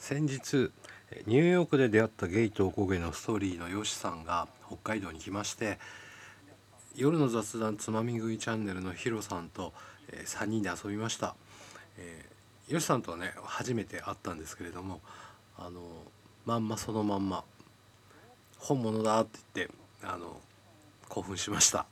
先日ニューヨークで出会ったゲイとおこげのストーリーのよしさんが北海道に来まして夜の雑談つまみ食いチャンネルのヒロさんと、えー、3人で遊びました、えー、よしさんとはね初めて会ったんですけれどもあのまんまそのまんま本物だって言ってあの興奮しました。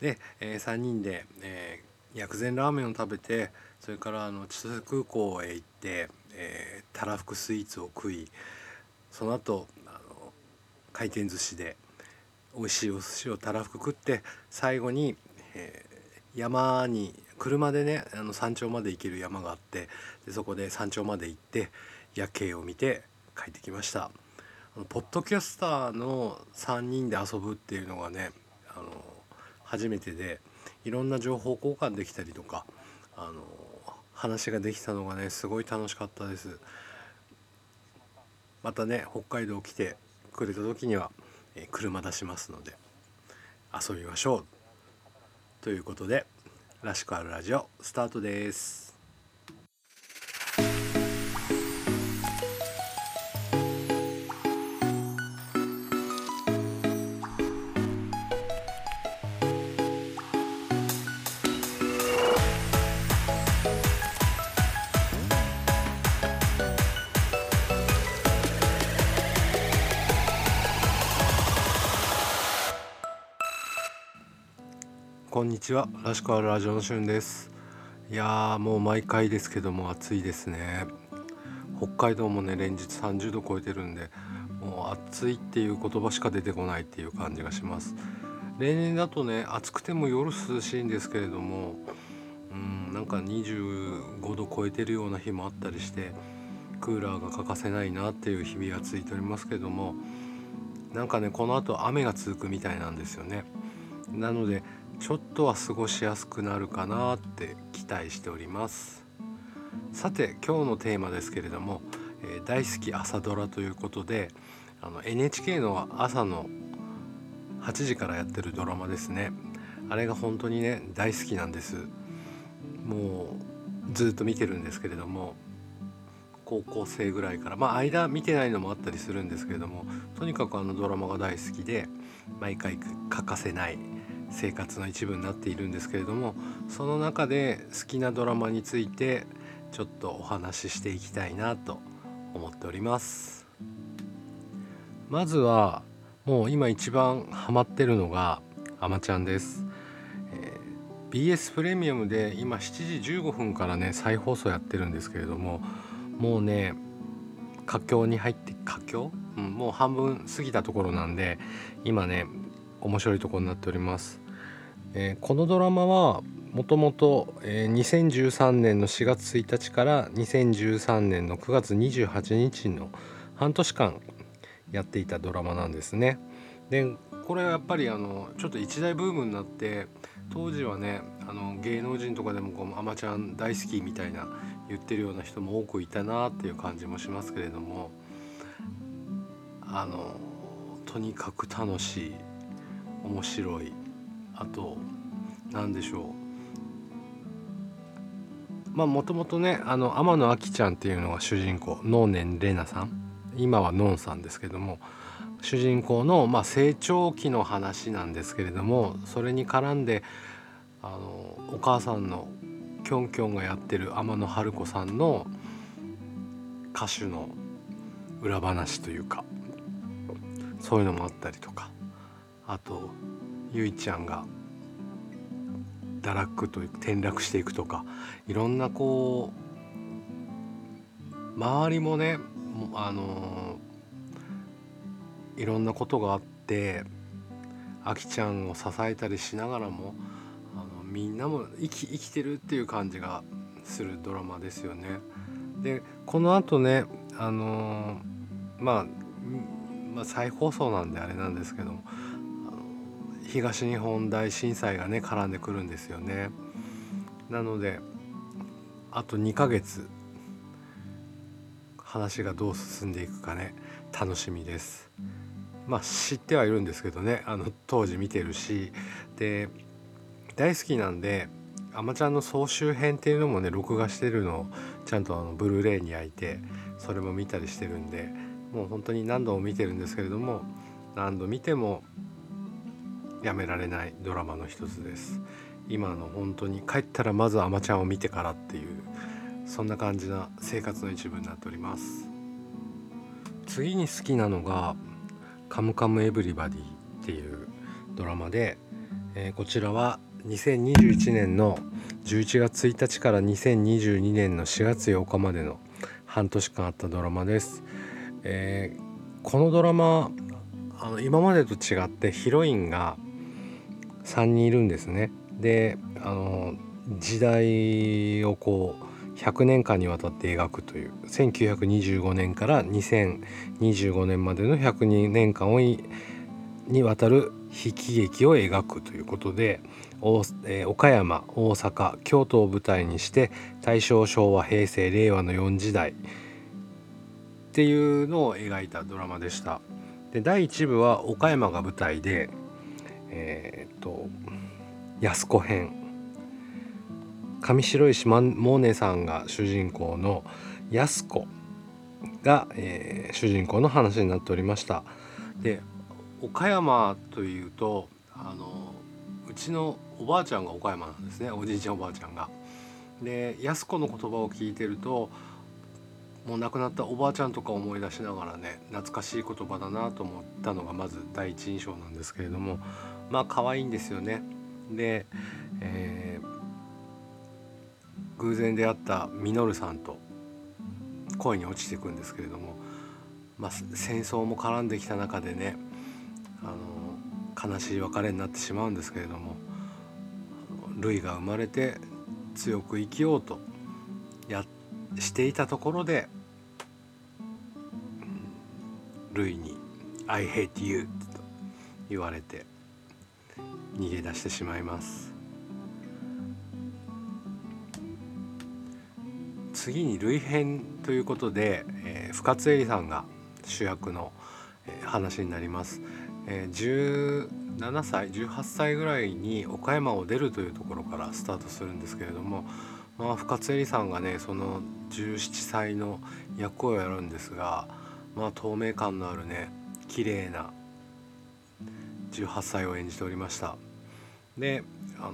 で、えー、3人で、えー、薬膳ラーメンを食べてそれからあの千歳空港へ行って、えー、たらふくスイーツを食いその後あの回転寿司で美味しいお寿司をたらふく食って最後に、えー、山に車でねあの山頂まで行ける山があってでそこで山頂まで行って夜景を見て帰ってきました。あのポッドキャスターの3人で遊ぶっていうのがねあの初めてでいろんな情報交換できたりとかあの話ができたのがねすごい楽しかったです。またね北海道来てくれた時には、え車出しますので遊びましょう。ということで「らしくあるラジオ」スタートです。こんにちは。らしくあるラジオのしゅんです。いやもう毎回ですけども暑いですね。北海道もね連日30度超えてるんでもう暑いっていう言葉しか出てこないっていう感じがします。例年だとね暑くても夜涼しいんですけれどもうんなんか25度超えてるような日もあったりしてクーラーが欠かせないなっていう日々が続いておりますけどもなんかねこの後雨が続くみたいなんですよね。なのでちょっとは過ごしやすくなるかなって期待しております。さて今日のテーマですけれども、えー、大好き朝ドラということであの NHK の朝の8時からやってるドラマですね。あれが本当にね大好きなんです。もうずっと見てるんですけれども高校生ぐらいからまあ間見てないのもあったりするんですけれどもとにかくあのドラマが大好きで毎回欠かせない生活の一部になっているんですけれどもその中で好きなドラマについてちょっとお話ししていきたいなと思っております。まずはもう今一番ハマってるのがあまちゃんです、えー、BS プレミアムで今7時15分からね再放送やってるんですけれどももうね佳境に入って佳境、うん、もう半分過ぎたところなんで今ね面白いところになっております。えー、このドラマはもともと2013年の4月1日から2013年の9月28日の半年間やっていたドラマなんですね。でこれはやっぱりあのちょっと一大ブームになって当時はねあの芸能人とかでもこう「あまちゃん大好き」みたいな言ってるような人も多くいたなっていう感じもしますけれどもあのとにかく楽しい面白いあと何でしょう。まあもともとねあの天野あきちゃんっていうのが主人公能年玲奈さん。今はのんさんですけども主人公の、まあ、成長期の話なんですけれどもそれに絡んであのお母さんのきょんきょんがやってる天野春子さんの歌手の裏話というかそういうのもあったりとか。あとゆいちゃんが堕落という転落していくとかいろんなこう周りもねあのいろんなことがあってあきちゃんを支えたりしながらもあのみんなも生き生きてるっていう感じがするドラマですよね。でこのあとねあのまあ、まあ、再放送なんであれなんですけども東日本大震災がね絡んでくるんですよね。なのであと2ヶ月話がどう進んでいくかね楽しみです。まあ知ってはいるんですけどねあの当時見てるしで大好きなんで「あまちゃん」の総集編っていうのもね録画してるのをちゃんとあのブルーレイに焼いてそれも見たりしてるんでもう本当に何度も見てるんですけれども何度見てもやめられないドラマの一つです。今の本当に帰ったらまず「あまちゃん」を見てからっていうそんな感じな生活の一部になっております。次に好きなのが「カムカムエヴリバディ」っていうドラマで、えー、こちらは2021年の11月1日から2022年の4月8日までの半年間あったドラマです、えー、このドラマあの今までと違ってヒロインが3人いるんですねであの時代をこう100年間にわたって描くという1925年から2025年までの102年間をにわたる悲喜劇を描くということで、えー、岡山大阪京都を舞台にして大正昭和平成令和の4時代っていうのを描いたドラマでした。で第1部は岡山が舞台でえー、っと安子編。上白石萌音さんが主人公の安子が、えー、主人公の話になっておりました。で岡山というとあのうちのおばあちゃんが岡山なんですね。おじいちゃんおばあちゃんが。で安子の言葉を聞いてるともう亡くなったおばあちゃんとか思い出しながらね懐かしい言葉だなと思ったのがまず第一印象なんですけれどもまあ可愛いんですよね。で、えー、偶然出会ったミノルさんと恋に落ちていくんですけれども、まあ、戦争も絡んできた中でねあの悲しい別れになってしまうんですけれどもルイが生まれて強く生きようとやしていたところでルイに「I hate you」と言われて逃げ出してしまいます。次に類編ということで、えー、深津絵里さんが主役の、えー、話になります、えー、17歳18歳ぐらいに岡山を出るというところからスタートするんですけれども、まあ、深津絵里さんがねその17歳の役をやるんですが、まあ、透明感のあるね綺麗な18歳を演じておりました。であの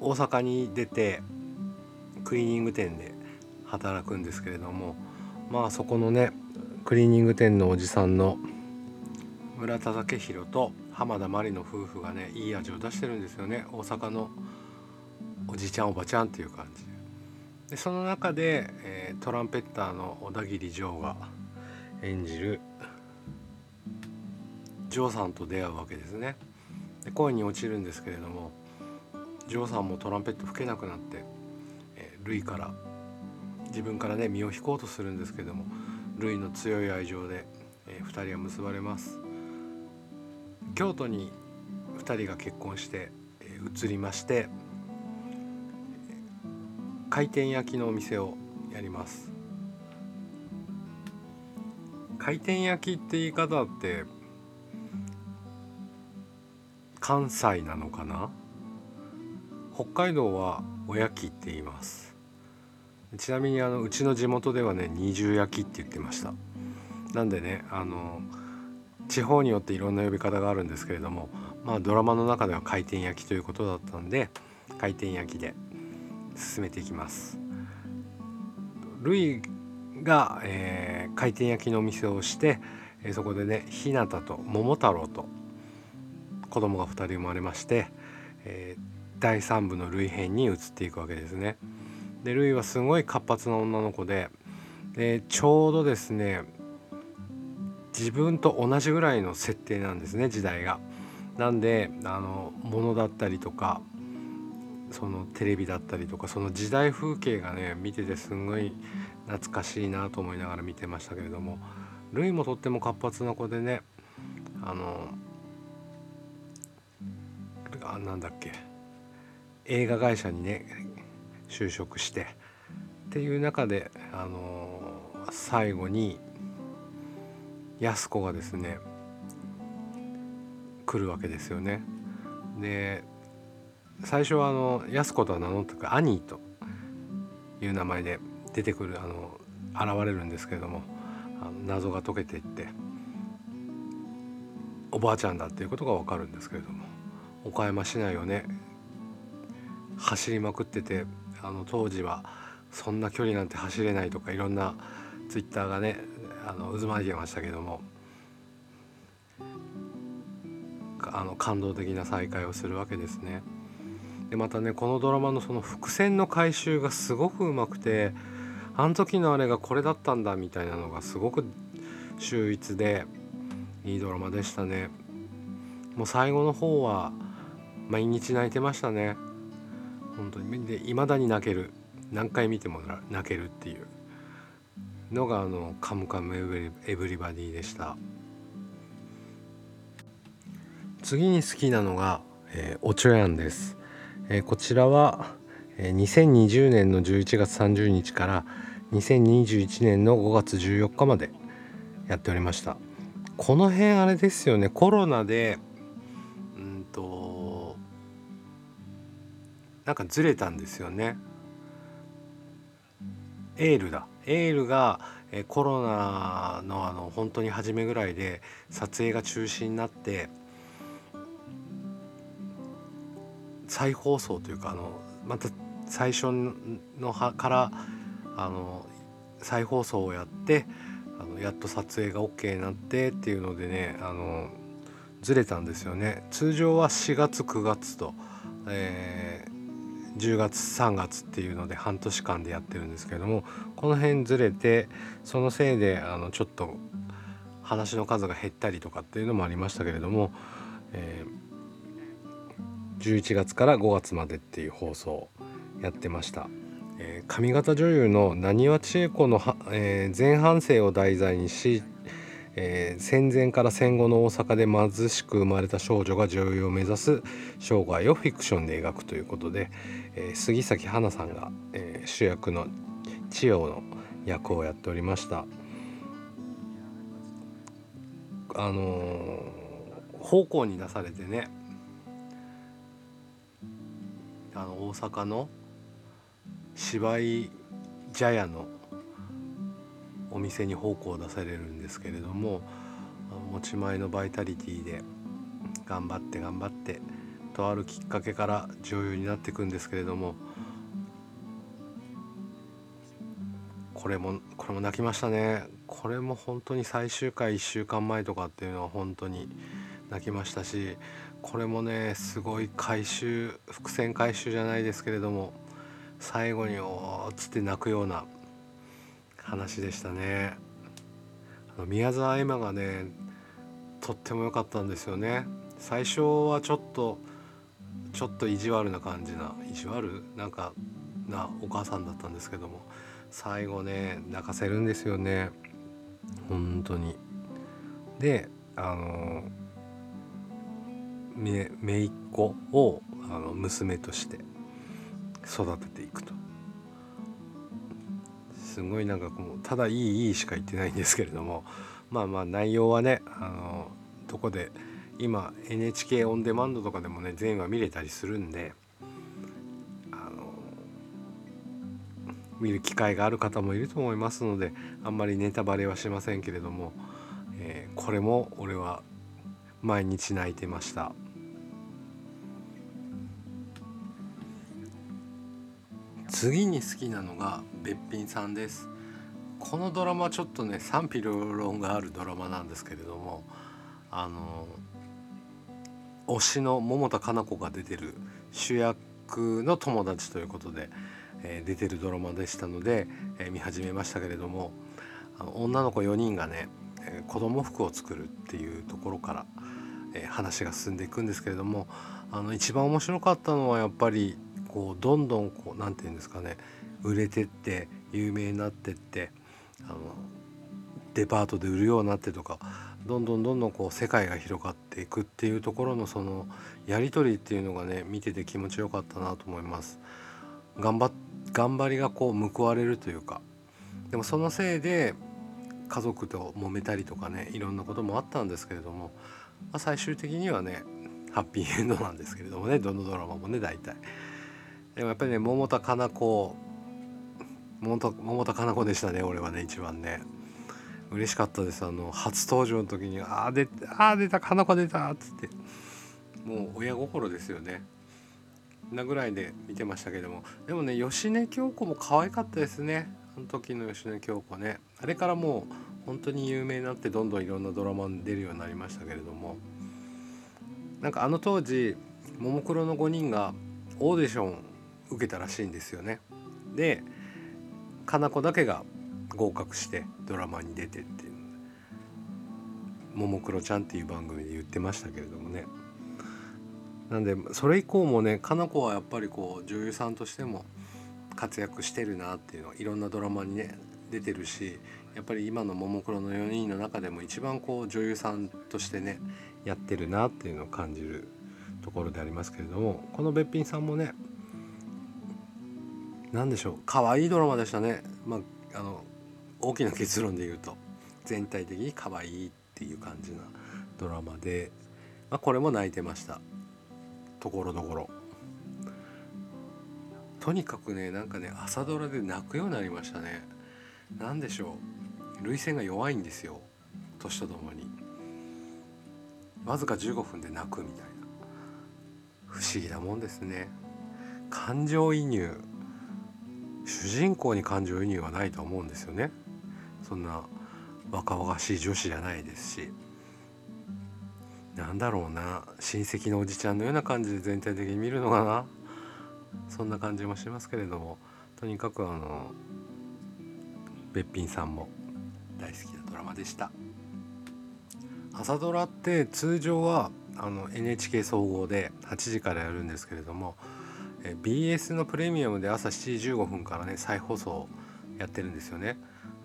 大阪に出てクリーニング店で働くんですけれどもまあそこのねクリーニング店のおじさんの村田武弘と浜田真理の夫婦がねいい味を出してるんですよね。大阪のおじちゃんおばちゃんっていう感じ。でその中で、えー、トランペッターの小田切丈が演じるジョーさんと出会うわけですね。で恋に落ちるんですけれどもジョーさんもトランペット吹けなくなって、えー、ルイから自分からね身を引こうとするんですけどもルイの強い愛情で、えー、2人は結ばれます。京都に2人が結婚して、えー、移りまして回転焼きのお店をやります。回転焼きって言い方って関西なのかな？北海道はおやきって言います。ちなみにあのうちの地元ではね二重焼きって言ってました。なんでねあの地方によっていろんな呼び方があるんですけれどもまあドラマの中では回転焼きということだったんで回転焼きで進めていきます。ルイが、えー、回転焼きのお店をして、えー、そこでね日向と桃太郎と子供が2人生まれまして、えー、第3部の類編に移っていくわけですね。でルイはすごい活発な女の子ででちょうどですね自分と同じぐらいの設定なんですね時代が。なんであの物だったりとかそのテレビだったりとかその時代風景がね見ててすんごい懐かしいなと思いながら見てましたけれどもルイもとっても活発な子でねあのあなんだっけ映画会社にね就職してっていう中であのー、最後に安子がですね来るわけですよね。で最初はあの安子とは名乗ってくアニーという名前で出てくるあの現れるんですけれどもあの謎が解けていっておばあちゃんだっていうことが分かるんですけれども岡山市内をね走りまくっててあの当時はそんな距離なんて走れないとかいろんなツイッターがねあの渦巻いてましたけどもあの感動的な再会をするわけですね。でまたねこのドラマのその伏線の回収がすごくうまくてあの時のあれがこれだったんだみたいなのがすごく秀逸でいいドラマでしたね。もう最後の方は毎日泣いてましたね。本当に。で未だに泣ける。何回見ても泣けるっていう。のがあの「カムカムエブリバディ」でした。次に好きなのが、えー、おちょやんです、えー、こちらは、えー、2020年の11月30日から2021年の5月14日までやっておりました。この辺あれですよね。コロナでなんかずれたんですよね。エールだ。エールがえコロナのあの本当に初めぐらいで撮影が中止になって再放送というかあのまた最初のからあの再放送をやってあのやっと撮影が OK になってっていうのでねあのずれたんですよね。通常は4月9月と、えー、10月3月っていうので半年間でやってるんですけれどもこの辺ずれてそのせいであのちょっと話の数が減ったりとかっていうのもありましたけれども、えー、11月から5月までっていう放送やってました。えー、上方女優のなにわ千恵子のえー、前半生を題材にし、えー、戦前から戦後の大阪で貧しく生まれた少女が女優を目指す生涯をフィクションで描くということで、えー、杉咲花さんが、えー、主役の千代の役をやっておりました。あの奉公に出されてねあの大阪の芝居茶屋のお店に奉公を出されるんですけれども持ち前のバイタリティで頑張って頑張ってとあるきっかけから女優になっていくんですけれどもこれもこれも泣きましたね。これも本当に最終回1週間前とかっていうのは本当に泣きましたしこれもねすごい回収伏線回収じゃないですけれども最後に「おー」っつって泣くような話でしたね。あの宮沢エマがねとっても良かったんですよね。最初はちょっとちょっと意地悪な感じな意地悪？なんかなお母さんだったんですけども最後ね泣かせるんですよね本当に。であのめ姪っ子をあの娘として育てていくとすごいなんかもうただいいいいしか言ってないんですけれども まあまあ内容はねあのどこで今 NHK オンデマンドとかでもね全話見れたりするんであの見る機会がある方もいると思いますのであんまりネタバレはしませんけれども、えー、これも俺は毎日泣いてました。次に好きなのがべっぴんさんです。このドラマちょっとね賛否両論があるドラマなんですけれどもあの推しの桃田加奈子が出てる主役の友達ということで、えー、出てるドラマでしたので、えー、見始めましたけれどもあの女の子4人がね、えー、子供服を作るっていうところから、え話が進んでいくんですけれどもあの一番面白かったのはやっぱりこうどんどんこう何て言うんですかね売れてって有名になってってあのデパートで売るようになってとかどんどんどんどんこう世界が広がっていくっていうところのそのやり取りっていうのがね見てて気持ちよかったなと思います。頑張頑張りがこう報われるというかでもそのせいで家族と揉めたりとかねいろんなこともあったんですけれども、まあ、最終的にはねハッピーエンドなんですけれどもねどのドラマもね大体。でもやっぱりね桃田加奈子。桃田桃田かな子でしたね俺はね一番ね。嬉しかったです。あの初登場の時に「ああ出ああ出たかな子出た」っつって。もう親心ですよね。なぐらいで見てましたけども。でもね芳根京子も可愛かったですね。あの時の芳根京子ね。あれからもう本当に有名になってどんどんいろんなドラマに出るようになりましたけれども。なんかあの当時ももクロの5人がオーディション受けたらしいんですよね。でかな子だけが合格してドラマに出てっていうももクロちゃんっていう番組で言ってましたけれどもねなんでそれ以降もねかな子はやっぱりこう女優さんとしても活躍してるなっていうのはいろんなドラマにね出てるしやっぱり今のももクロの4人の中でも一番こう女優さんとしてねやってるなっていうのを感じるところでありますけれどもこのべっぴんさんもね何でしょう可愛いドラマでしたね。まあ、あの大きな結論で言うと全体的に可愛いっていう感じなドラマで、まあ、これも泣いてました。ところどころ。とにかくねなんかね朝ドラで泣くようになりましたね。何でしょう涙腺が弱いんですよ。年とともに。わずか15分で泣くみたいな。不思議なもんですね。感情移入。主人公に感情移入はないと思うんですよね。そんな若々しい女子じゃないですし。なんだろうな。親戚のおじちゃんのような感じで全体的に見るのかな。そんな感じもしますけれども。とにかくあのべっぴんさんも大好きなドラマでした。朝ドラって通常はあの NHK 総合で8時からやるんですけれども BS のプレミアムで朝7時15分からね再放送やってるんですよね。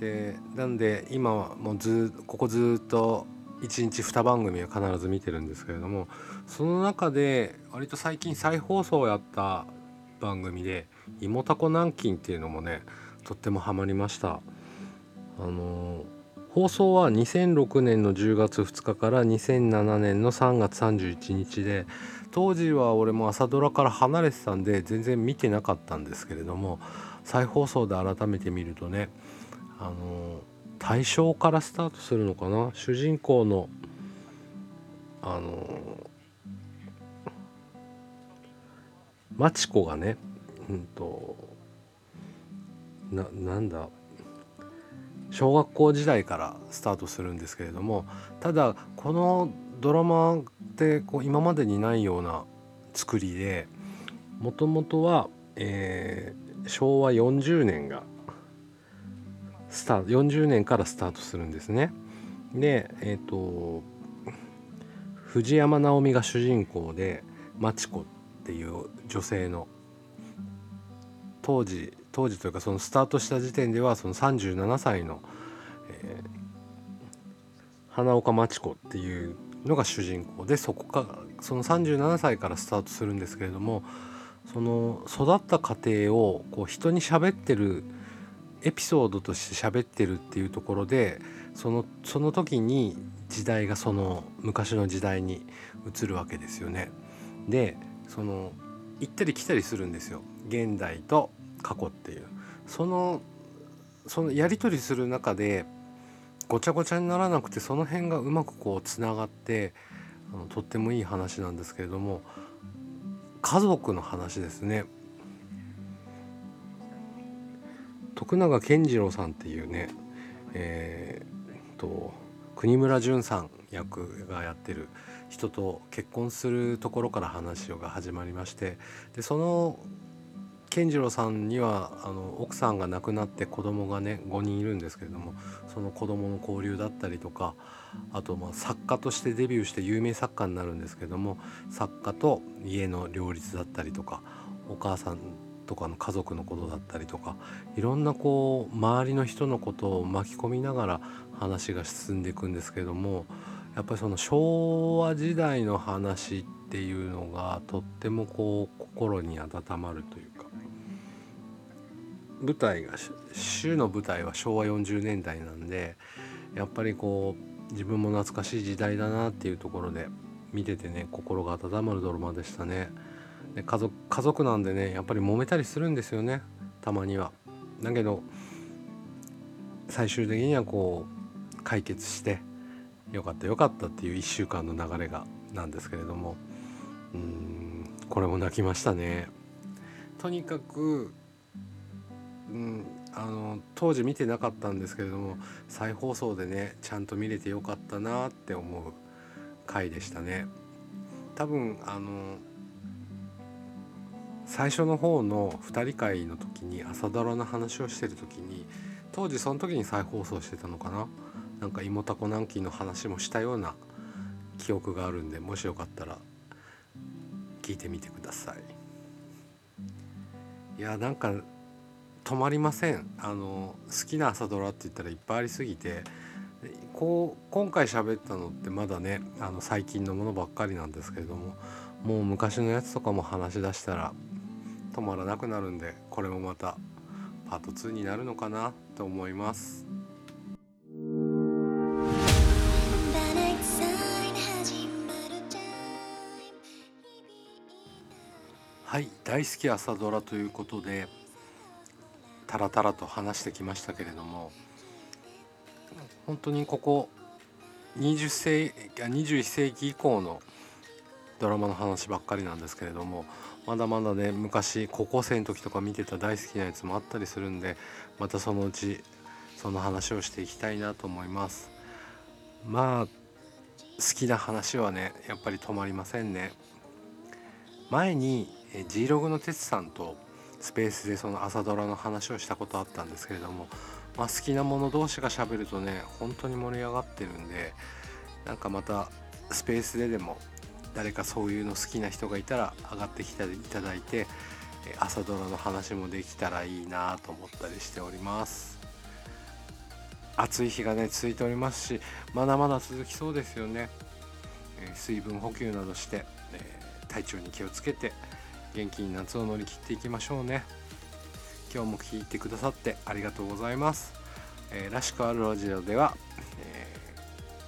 でなんで今はもうずここずっと1日2番組は必ず見てるんですけれどもその中で割と最近再放送をやった番組で「いもたこ南京」っていうのもねとってもハマりました。あの放送は2006年の10月2日から2007年の3月31日で当時は俺も朝ドラから離れてたんで全然見てなかったんですけれども再放送で改めて見るとねあの大正からスタートするのかな？主人公のあのマチコがねうんとななんだ？小学校時代からスタートするんですけれどもただこのドラマってこう今までにないような作りでもともとは、えー、昭和40年がスタート40年からスタートするんですね。でえっ、ー、と藤山直美が主人公でマチコっていう女性の当時当時というかそのスタートした時点ではその37歳の、えー、花岡真知子っていうのが主人公でそこかその37歳からスタートするんですけれどもその育った過程をこう人に喋ってるエピソードとして喋ってるっていうところでそのその時に時代がその昔の時代に移るわけですよね。でその行ったり来たりするんですよ現代と過去っていうそのそのやり取りする中でごちゃごちゃにならなくてその辺がうまくこうつながってあのとってもいい話なんですけれども家族の話ですね。徳永健次郎さんっていうねえー、と国村淳さん役がやってる人と結婚するところから話が始まりましてでその健次郎さんにはあの奥さんが亡くなって子供がね5人いるんですけれどもその子供の交流だったりとかあとまあ作家としてデビューして有名作家になるんですけども作家と家の両立だったりとかお母さんとかの家族のことだったりとかいろんなこう周りの人のことを巻き込みながら話が進んでいくんですけどもやっぱりその昭和時代の話っていうのがとってもこう心に温まるというか舞台が週の舞台は昭和40年代なんでやっぱりこう自分も懐かしい時代だなっていうところで見ててね心が温まるドラマでしたね。で家族家族なんでねやっぱり揉めたりするんですよねたまには。だけど最終的にはこう解決してよかったよかったっていう1週間の流れがなんですけれどもうんこれも泣きましたね。とにかく、うん、あの当時見てなかったんですけれども再放送でねちゃんと見れてよかったなって思う回でしたね。多分あの最初の方の2人会の時に朝ドラの話をしてる時に当時その時に再放送してたのかななんか芋たこ南京の話もしたような記憶があるんでもしよかったら聞いてみてくださいいやなんか止まりません。あの好きな朝ドラって言ったらいっぱいありすぎて。こう今回喋ったのってまだねあの最近のものばっかりなんですけれどももう昔のやつとかも話し出したら止まらなくなるんでこれもまたパート2になるのかなと思います。はい大好き朝ドラということでタラタラと話してきましたけれども本当にここ20世21世紀以降のドラマの話ばっかりなんですけれどもまだまだね昔高校生の時とか見てた大好きなやつもあったりするんでまたそのうちその話をしていきたいなと思います。まあ好きな話はねやっぱり止まりませんね。前に G ログの哲さんとスペースでその朝ドラの話をしたことあったんですけれども、まあ、好きなもの同士がしゃべるとね本当に盛り上がってるんでなんかまたスペースででも誰かそういうの好きな人がいたら上がってきていただいて朝ドラの話もできたらいいなと思ったりしております。暑い日がね続いておりますしまだまだ続きそうですよね。水分補給などして体調に気をつけて元気に夏を乗り切っていきましょうね。今日も聞いてくださってありがとうございます、えー、らしくあるラジオでは、え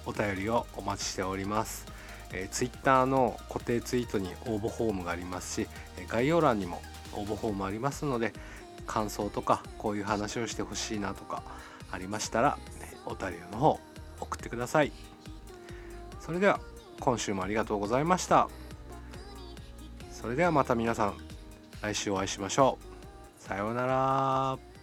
ー、お便りをお待ちしております。えー、Twitter の固定ツイートに応募フォームがありますし概要欄にも応募フォームありますので感想とかこういう話をしてほしいなとかありましたらお便りの方送ってください。それでは今週もありがとうございました。それではまた皆さん来週お会いしましょう。さようなら。